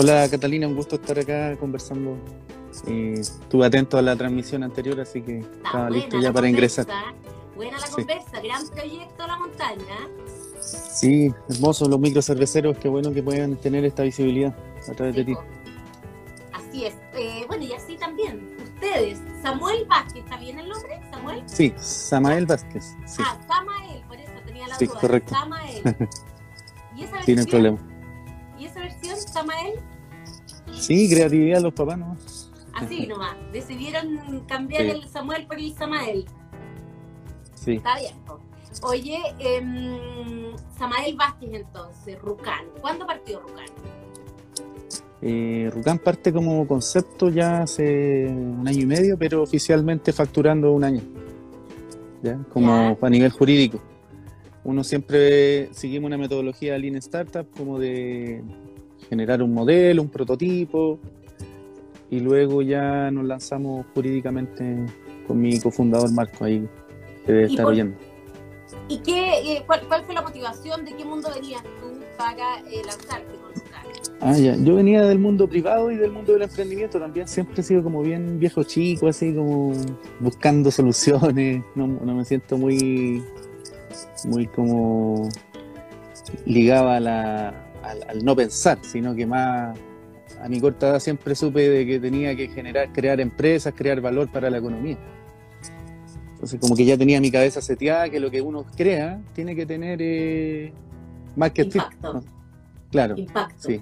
Hola Catalina, un gusto estar acá conversando. Eh, estuve atento a la transmisión anterior, así que estaba listo ya para ingresar. Buena la conversa, gran proyecto La Montaña. Sí, hermoso, los microcerveceros, qué bueno que puedan tener esta visibilidad a través de ti. Así es. Eh, bueno, y así también, ustedes, Samuel Vázquez, ¿está bien el nombre? ¿Samuel? Sí, Samael Vázquez. Sí. Ah, Samael, por eso tenía la sí, duda. correcto. Samael. ¿Y esa versión? Tiene problema. ¿Y esa versión, Samael? Sí, creatividad los papás, ¿no? Así nomás. Decidieron cambiar Sí. el Samuel por el Samael. Sí. Está bien. Oye, em, Samael Vázquez entonces, Rucán. ¿Cuándo partió Rucán? Eh, Rucán parte como concepto ya hace un año y medio, pero oficialmente facturando un año. ¿Ya? Como a nivel jurídico. Uno siempre seguimos una metodología Lean Startup como de generar un modelo, un prototipo, y luego ya nos lanzamos jurídicamente con mi cofundador Marco ahí, que debe ¿Y estar por- oyendo. ¿Y qué, eh, cuál, cuál fue la motivación? ¿De qué mundo venías tú para eh, lanzarte con? Ah, ya. Yo venía del mundo privado y del mundo del emprendimiento también. Siempre he sido como bien viejo chico, así como buscando soluciones. No, no me siento muy, muy como ligado a la, al, al no pensar, sino que más a mi corta edad siempre supe de que tenía que generar, crear empresas, crear valor para la economía. Entonces como que ya tenía mi cabeza seteada que lo que uno crea tiene que tener eh, market fit, Impacto. ¿no? Claro. Impacto. Sí,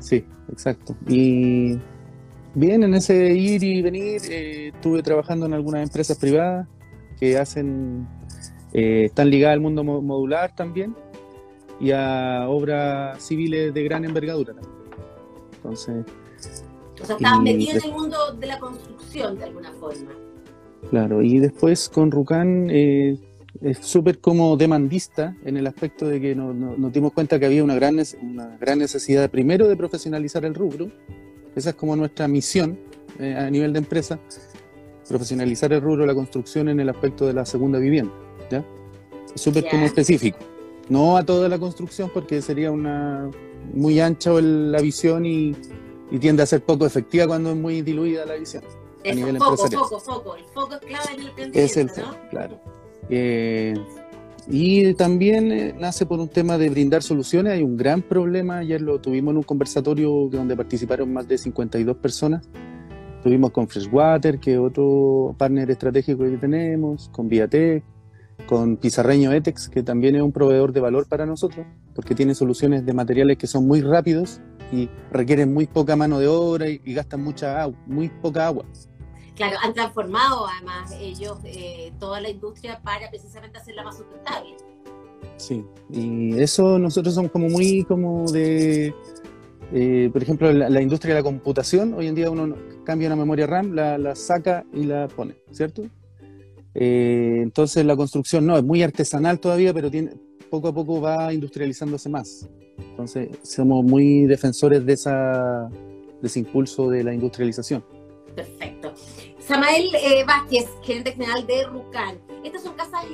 sí, exacto. Y bien, en ese ir y venir, eh, estuve trabajando en algunas empresas privadas que hacen, eh, están ligadas al mundo mo- modular también y a obras civiles de gran envergadura también. Entonces, O sea, estabas metido en el mundo de la construcción de alguna forma. claro, y después con Rucán eh, es súper como demandista en el aspecto de que no- no- nos dimos cuenta que había una gran, una gran necesidad primero de profesionalizar el rubro, esa es como nuestra misión eh, a nivel de empresa, profesionalizar el rubro de la construcción en el aspecto de la segunda vivienda, ¿ya? Súper Ya. como específico, no a toda la construcción porque sería una muy ancha la visión y, y tiende a ser poco efectiva cuando es muy diluida la visión. Eso, nivel foco, foco, foco. El foco es clave en el Es emprendimiento, el ¿no? claro. Eh, y también eh, nace por un tema de brindar soluciones. Hay un gran problema. Ayer lo tuvimos en un conversatorio donde participaron más de 52 personas. Tuvimos con Freshwater, que es otro partner estratégico que tenemos, con Viatec, con Pizarreño Etex, que también es un proveedor de valor para nosotros, porque tiene soluciones de materiales que son muy rápidos y requieren muy poca mano de obra y, y gastan mucha agua, muy poca agua. Claro, han transformado además ellos eh, toda la industria para precisamente hacerla más sustentable. Sí, y eso nosotros somos como muy como de, eh, por ejemplo, la, la industria de la computación, hoy en día uno no- cambia una memoria RAM, la, la saca y la pone, ¿cierto? Eh, entonces la construcción no, es muy artesanal todavía, pero tiene, poco a poco va industrializándose más. Entonces somos muy defensores de, esa, de ese impulso de la industrialización. Perfecto. Samael eh, Vázquez, gerente general de Rucan. Estas son casas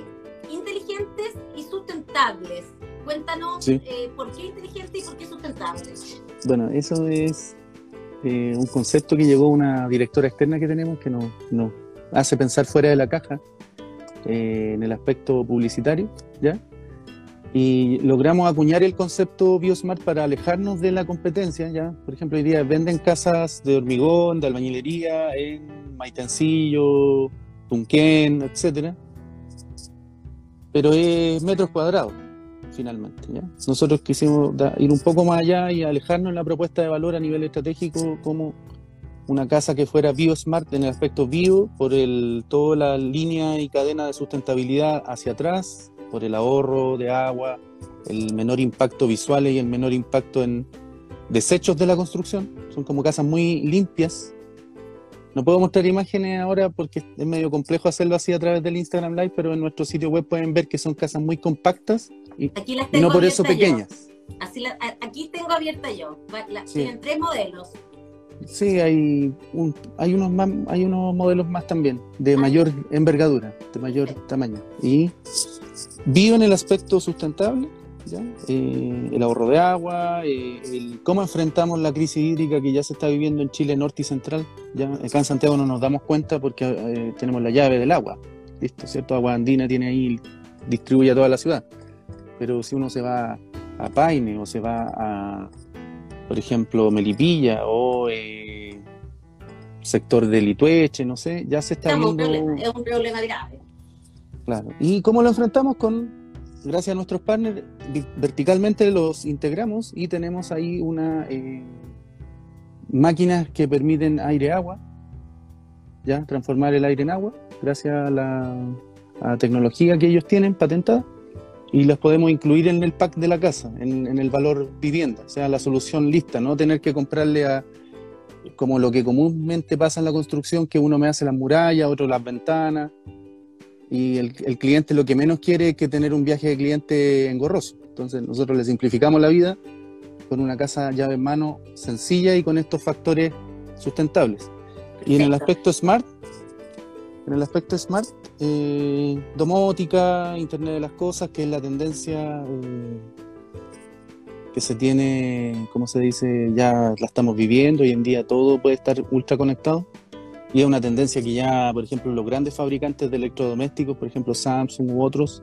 inteligentes y sustentables. Cuéntanos Sí. eh, por qué inteligente y por qué sustentable. Bueno, eso es eh, un concepto que llegó una directora externa que tenemos que nos, nos hace pensar fuera de la caja eh, en el aspecto publicitario, ¿ya? Y logramos acuñar el concepto Biosmart para alejarnos de la competencia, ¿ya? Por ejemplo, hoy día venden casas de hormigón, de albañilería en Maitencillo, Tunquén, etcétera, pero es metros cuadrados finalmente. Nosotros quisimos ir un poco más allá y alejarnos en la propuesta de valor a nivel estratégico como una casa que fuera biosmart en el aspecto bio, por el, toda la línea y cadena de sustentabilidad hacia atrás, por el ahorro de agua, el menor impacto visual y el menor impacto en desechos de la construcción. Son como casas muy limpias. No puedo mostrar imágenes ahora porque es medio complejo hacerlo así a través del Instagram Live, pero en nuestro sitio web pueden ver que son casas muy compactas y, Aquí las y tengo no por eso yo. pequeñas. Así la- aquí tengo abierta yo. La- Sí. Tienen tres modelos. Sí, hay, un, hay, unos más, hay unos modelos más también, de mayor envergadura, de mayor tamaño. Y bio en el aspecto sustentable el ahorro de agua, el, cómo enfrentamos la crisis hídrica que ya se está viviendo en Chile norte y central. ¿ya? Acá en Santiago no nos damos cuenta porque tenemos la llave del agua, ¿listo? ¿cierto? Agua Andina tiene ahí, distribuye a toda la ciudad. Pero si uno se va a Paine o se va a, por ejemplo, Melipilla o eh, sector de Litueche, no sé, ya se está viendo... es un problema grave. Claro. ¿Y cómo lo enfrentamos? Con, gracias a nuestros partners, verticalmente los integramos y tenemos ahí una eh, máquinas que permiten aire-agua, ya transformar el aire en agua, gracias a la tecnología que ellos tienen patentada y las podemos incluir en el pack de la casa, en, el valor vivienda, o sea, la solución lista, no tener que comprarle a, como lo que comúnmente pasa en la construcción, que uno me hace las murallas, otro las ventanas, y el, cliente lo que menos quiere es que tener un viaje de cliente engorroso. Entonces nosotros le simplificamos la vida con una casa llave en mano sencilla y con estos factores sustentables. Y en el aspecto smart, en el aspecto smart, eh, domótica, Internet de las Cosas, que es la tendencia eh, que se tiene, como se dice, ya la estamos viviendo, hoy en día todo puede estar ultra conectado. Y es una tendencia que ya, por ejemplo, los grandes fabricantes de electrodomésticos, por ejemplo Samsung u otros,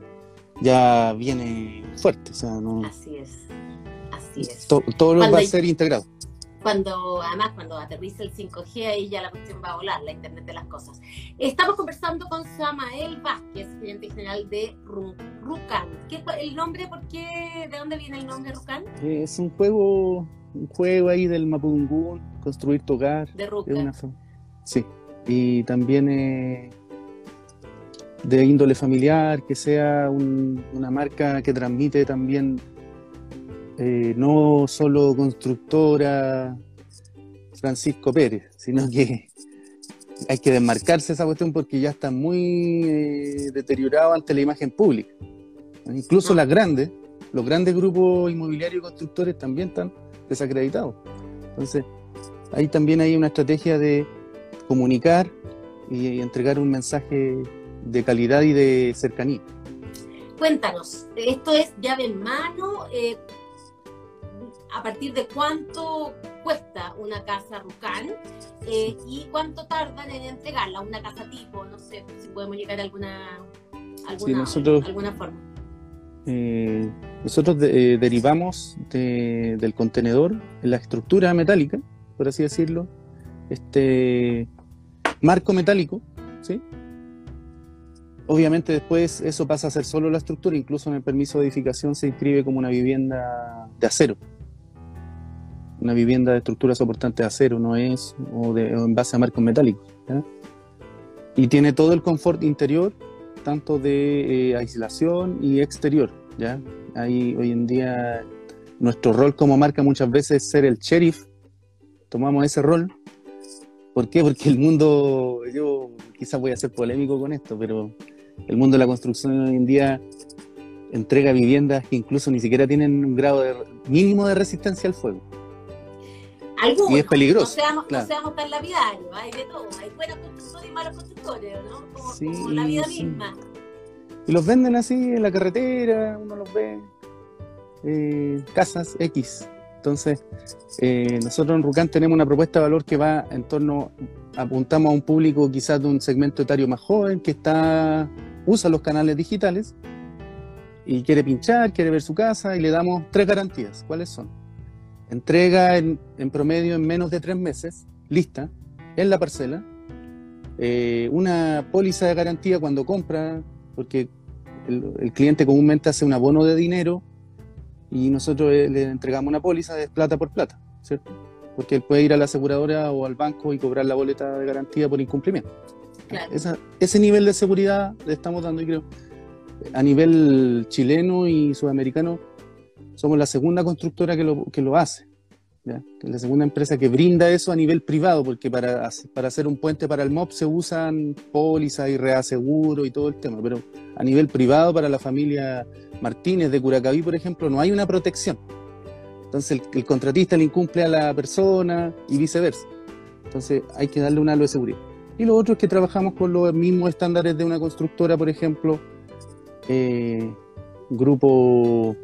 ya viene fuerte. así es, así es. todo va a ser integrado cuando además cuando aterriza el 5G ahí ya la cuestión va a volar, la Internet de las Cosas. Estamos conversando con Samael Vázquez, gerente general de Rucan. ¿Qué el nombre? ¿Por qué? ¿De dónde viene el nombre Rucan? Es un juego, un juego ahí del Mapudungún, construir tu hogar. De Rucan. Sí, y también eh, de índole familiar, que sea una marca que transmite también eh, no solo constructora Francisco Pérez, sino que hay que desmarcarse esa cuestión porque ya está muy eh, deteriorado ante la imagen pública. Incluso las grandes, los grandes grupos inmobiliarios y constructores también están desacreditados. Entonces, ahí también hay una estrategia de comunicar y entregar un mensaje de calidad y de cercanía. Cuéntanos, esto es llave en mano, eh, a partir de cuánto cuesta una casa Rucán eh, y cuánto tardan en entregarla, una casa tipo, no sé si podemos llegar a alguna, alguna, alguna forma. Eh, nosotros eh, derivamos del contenedor, la estructura metálica, por así decirlo, este marco metálico, ¿sí? Obviamente después eso pasa a ser solo la estructura, incluso en el permiso de edificación se inscribe como una vivienda de acero una vivienda de estructura soportante de acero, no es, o, de, en base a marcos metálicos. Y tiene todo el confort interior, tanto de eh, aislación y exterior. ¿ya? Ahí hoy en día nuestro rol como marca muchas veces es ser el sheriff, tomamos ese rol. ¿Por qué? Porque el mundo, yo quizás voy a ser polémico con esto, pero el mundo de la construcción hoy en día entrega viviendas que incluso ni siquiera tienen un grado de, mínimo de resistencia al fuego y es peligroso. No seamos, claro. no seamos tan lapidarios, hay de todo. Hay buenos constructores y malos constructores, ¿no? Como, la vida misma. Y los venden así en la carretera, uno los ve. Eh, casas X. Entonces, eh, nosotros en Rucán tenemos una propuesta de valor que va en torno, apuntamos a un público quizás de un segmento etario más joven que está usa los canales digitales y quiere pinchar, quiere ver su casa y le damos tres garantías. ¿Cuáles son? Entrega en, promedio en menos de tres meses, lista, en la parcela, eh, una póliza de garantía cuando compra, porque el, cliente comúnmente hace un abono de dinero y nosotros le entregamos una póliza de plata por plata, ¿cierto? Porque él puede ir a la aseguradora o al banco y cobrar la boleta de garantía por incumplimiento. ese nivel de seguridad le estamos dando y creo, a nivel chileno y sudamericano, somos la segunda constructora que lo, que lo hace. la segunda empresa que brinda eso a nivel privado, porque para, para hacer un puente para el MOP se usan pólizas y reaseguro y todo el tema, pero a nivel privado para la familia Martínez de Curacaví, por ejemplo, no hay una protección. Entonces el, contratista le incumple a la persona y viceversa. Entonces hay que darle un halo de seguridad. Y lo otro es que trabajamos con los mismos estándares de una constructora, por ejemplo, eh, grupo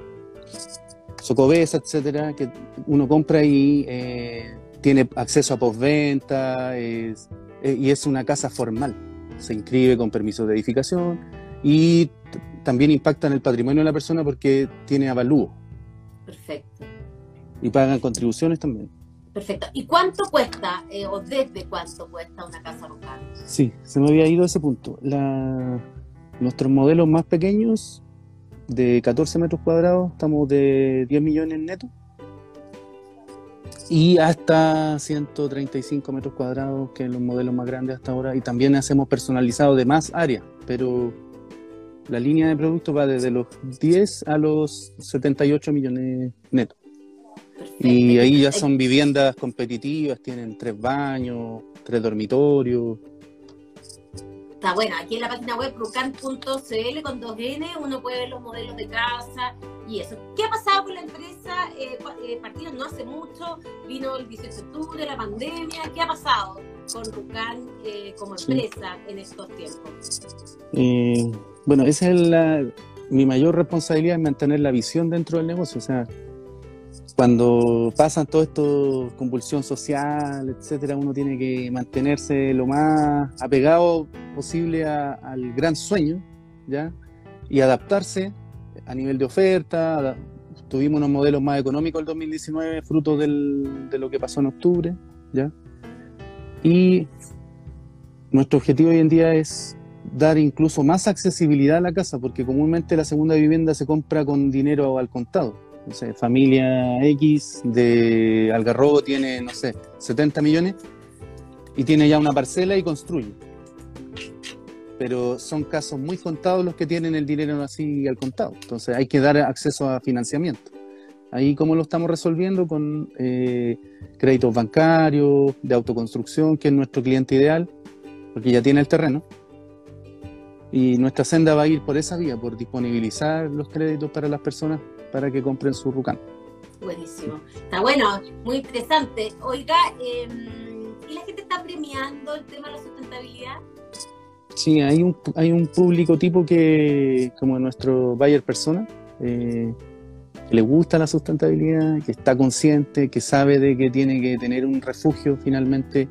Socobesa, etcétera, que uno compra y eh, tiene acceso a postventa es, eh, y es una casa formal. Se inscribe con permiso de edificación y también impacta en el patrimonio de la persona porque tiene avalúo. Perfecto. Y pagan contribuciones también. Perfecto. ¿Y cuánto cuesta eh, o desde cuánto cuesta una casa rural? Sí, se me había ido a ese punto. La, nuestros modelos más pequeños de 14 metros cuadrados, estamos de 10 millones netos. Y hasta 135 metros cuadrados, que es los modelos más grandes hasta ahora. Y también hacemos personalizado de más áreas, pero la línea de productos va desde los 10 a los 78 millones netos. Y ahí ya son viviendas competitivas, tienen tres baños, tres dormitorios, Está bueno, aquí en la página web rucan.cl con 2N uno puede ver los modelos de casa y eso. ¿Qué ha pasado con la empresa? Eh, eh partido no hace mucho, vino el 18 de octubre, la pandemia. ¿Qué ha pasado con Rucan eh, como empresa en estos tiempos? Eh, bueno, esa es la, mi mayor responsabilidad, es mantener la visión dentro del negocio. O sea, cuando pasan todo esto, convulsión social, etcétera, uno tiene que mantenerse lo más apegado posible al gran sueño, ¿ya? Y adaptarse a nivel de oferta. Tuvimos unos modelos más económicos el 2019, fruto de lo que pasó en octubre, ¿ya? Y nuestro objetivo hoy en día es dar incluso más accesibilidad a la casa, porque comúnmente la segunda vivienda se compra con dinero al contado no sé, familia X de Algarrobo tiene, no sé, 70 millones y tiene ya una parcela y construye. Pero son casos muy contados los que tienen el dinero así al contado. Entonces hay que dar acceso a financiamiento. Ahí cómo lo estamos resolviendo con eh, créditos bancarios, de autoconstrucción, que es nuestro cliente ideal, porque ya tiene el terreno. Y nuestra senda va a ir por esa vía, por disponibilizar los créditos para las personas para que compren su Rucan. Buenísimo. Está bueno, muy interesante. Oiga, em, ¿y la gente está premiando el tema de la sustentabilidad? Sí, hay un, hay un público tipo que, como nuestro buyer persona, eh, que le gusta la sustentabilidad, que está consciente, que sabe de que tiene que tener un refugio finalmente,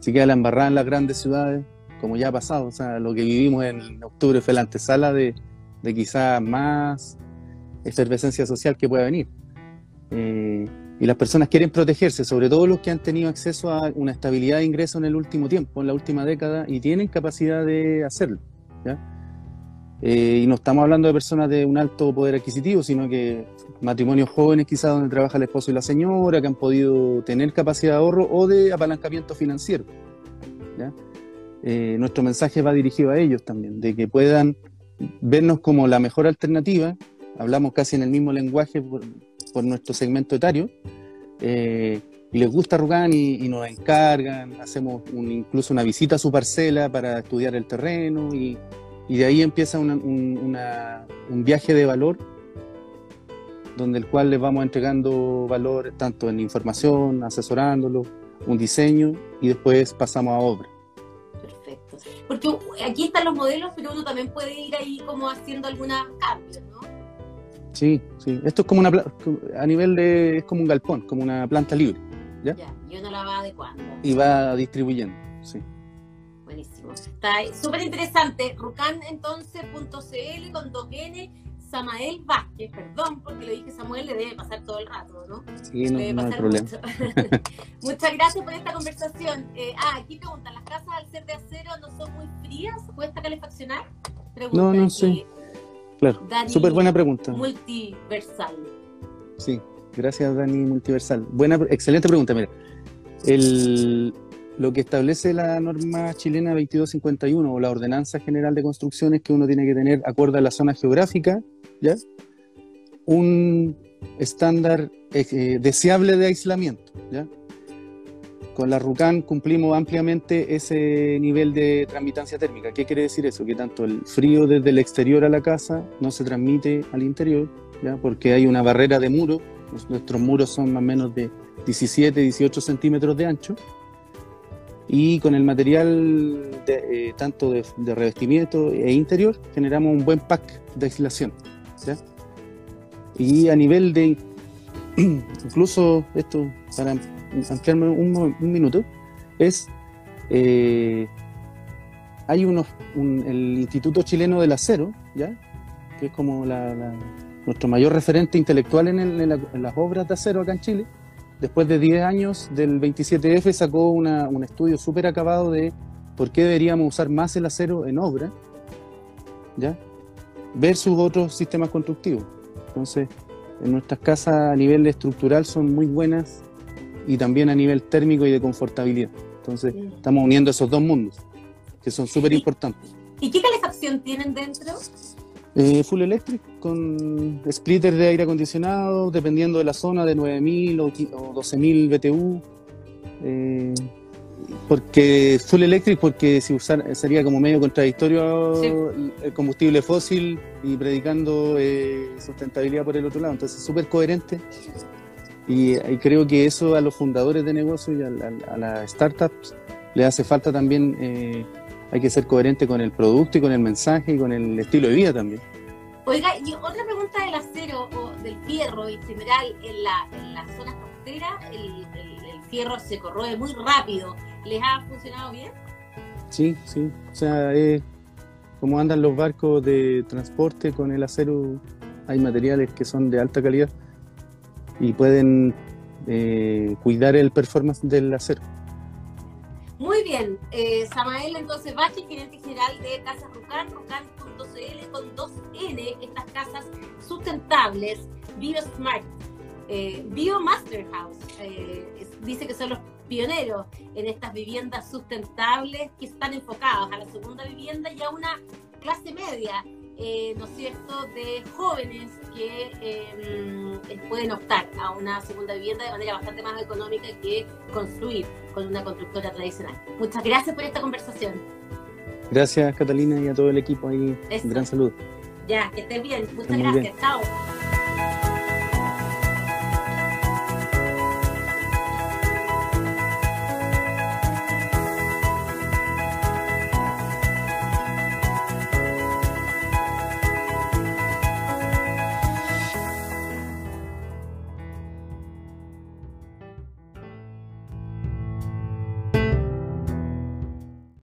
si queda la embarrada en las grandes ciudades, como ya ha pasado, o sea, lo que vivimos en octubre fue la antesala de, de quizás más efervescencia social que pueda venir. Eh, y las personas quieren protegerse, sobre todo los que han tenido acceso a una estabilidad de ingreso en el último tiempo, en la última década, y tienen capacidad de hacerlo. Eh, y no estamos hablando de personas de un alto poder adquisitivo, sino que matrimonios jóvenes quizás donde trabaja el esposo y la señora, que han podido tener capacidad de ahorro o de apalancamiento financiero. Eh, nuestro mensaje va dirigido a ellos también, de que puedan vernos como la mejor alternativa hablamos casi en el mismo lenguaje por, nuestro segmento etario, eh, y les gusta Rugan y, nos encargan, hacemos incluso una visita a su parcela para estudiar el terreno y, de ahí empieza un, viaje de valor donde el cual les vamos entregando valor tanto en información, asesorándolo, un diseño y después pasamos a obra. Perfecto. Porque aquí están los modelos, pero uno también puede ir ahí como haciendo algunos cambios, ¿no? Sí, sí. Esto es como una a nivel de es como un galpón, como una planta libre. ¿ya? ya y uno la va adecuando. Y va distribuyendo, sí. Buenísimo. Está súper interesante. Rucan entonces .cl con 2N. Samael Vázquez, perdón porque le dije Samuel, le debe pasar todo el rato, ¿no? Sí, no, no hay problema. Muchas gracias por esta conversación. Eh, ah, aquí preguntan, ¿las casas al ser de acero no son muy frías? ¿Cuesta calefaccionar? no, no sé. Claro, súper buena pregunta. Multiversal. Sí, gracias Dani Multiversal. Buena, excelente pregunta, mira. El, lo que establece la norma chilena 2251 o la Ordenanza General de Construcciones que uno tiene que tener, acorde a la zona geográfica, ¿ya? un estándar eh, deseable de aislamiento. ¿ya? Con la RUCAN cumplimos ampliamente ese nivel de transmitancia térmica. ¿Qué quiere decir eso? Que tanto el frío desde el exterior a la casa no se transmite al interior, ¿ya? porque hay una barrera de muro. Nuestros muros son más o menos de 17, 18 centímetros de ancho. Y con el material de, eh, tanto de, revestimiento e interior generamos un buen pack de aislación. Y a nivel de, incluso esto, para ampliarme un, minuto, es, eh, hay unos, el Instituto Chileno del Acero, ¿ya? que es como nuestro mayor referente intelectual en, en, las obras de acero acá en Chile, después de 10 años del 27F sacó un estudio súper acabado de por qué deberíamos usar más el acero en obra, ¿ya? versus otros sistemas constructivos. Entonces, en nuestras casas a nivel estructural son muy buenas y también a nivel térmico y de confortabilidad. Entonces, estamos uniendo esos dos mundos, que son súper importantes. ¿Y qué calefacción tienen dentro? Eh, full electric, con splitter de aire acondicionado, dependiendo de la zona, de 9000 o, 12000 BTU. Eh, porque full electric, porque si usar sería como medio contradictorio el combustible fósil y predicando eh, sustentabilidad por el otro lado. Entonces, súper coherente. Y, creo que eso a los fundadores de negocios y a, las startups le hace falta también. Eh, hay que ser coherente con el producto y con el mensaje y con el estilo de vida también. Oiga, y otra pregunta del acero o del fierro en general, en la, en la zona costera, el, el fierro se corroe muy rápido ¿Les ha funcionado bien? Sí, sí. O sea, es como andan los barcos de transporte con el acero, hay materiales que son de alta calidad y pueden eh, cuidar el performance del acero. Muy bien, eh, Samael entonces Bachi, gerente general de Casas Rucan, rucan.cl con 2N, estas casas sustentables, BioSmart, eh, House, eh, dice que son los pioneros en estas viviendas sustentables que están enfocadas a la segunda vivienda y a una clase media, eh, ¿no es cierto?, de jóvenes que em, pueden optar a una segunda vivienda de manera bastante más económica que construir con una constructora tradicional. Muchas gracias por esta conversación. Gracias, Catalina, y a todo el equipo ahí. Un gran saludo. Ya, que estés bien. Muchas gracias. Chao.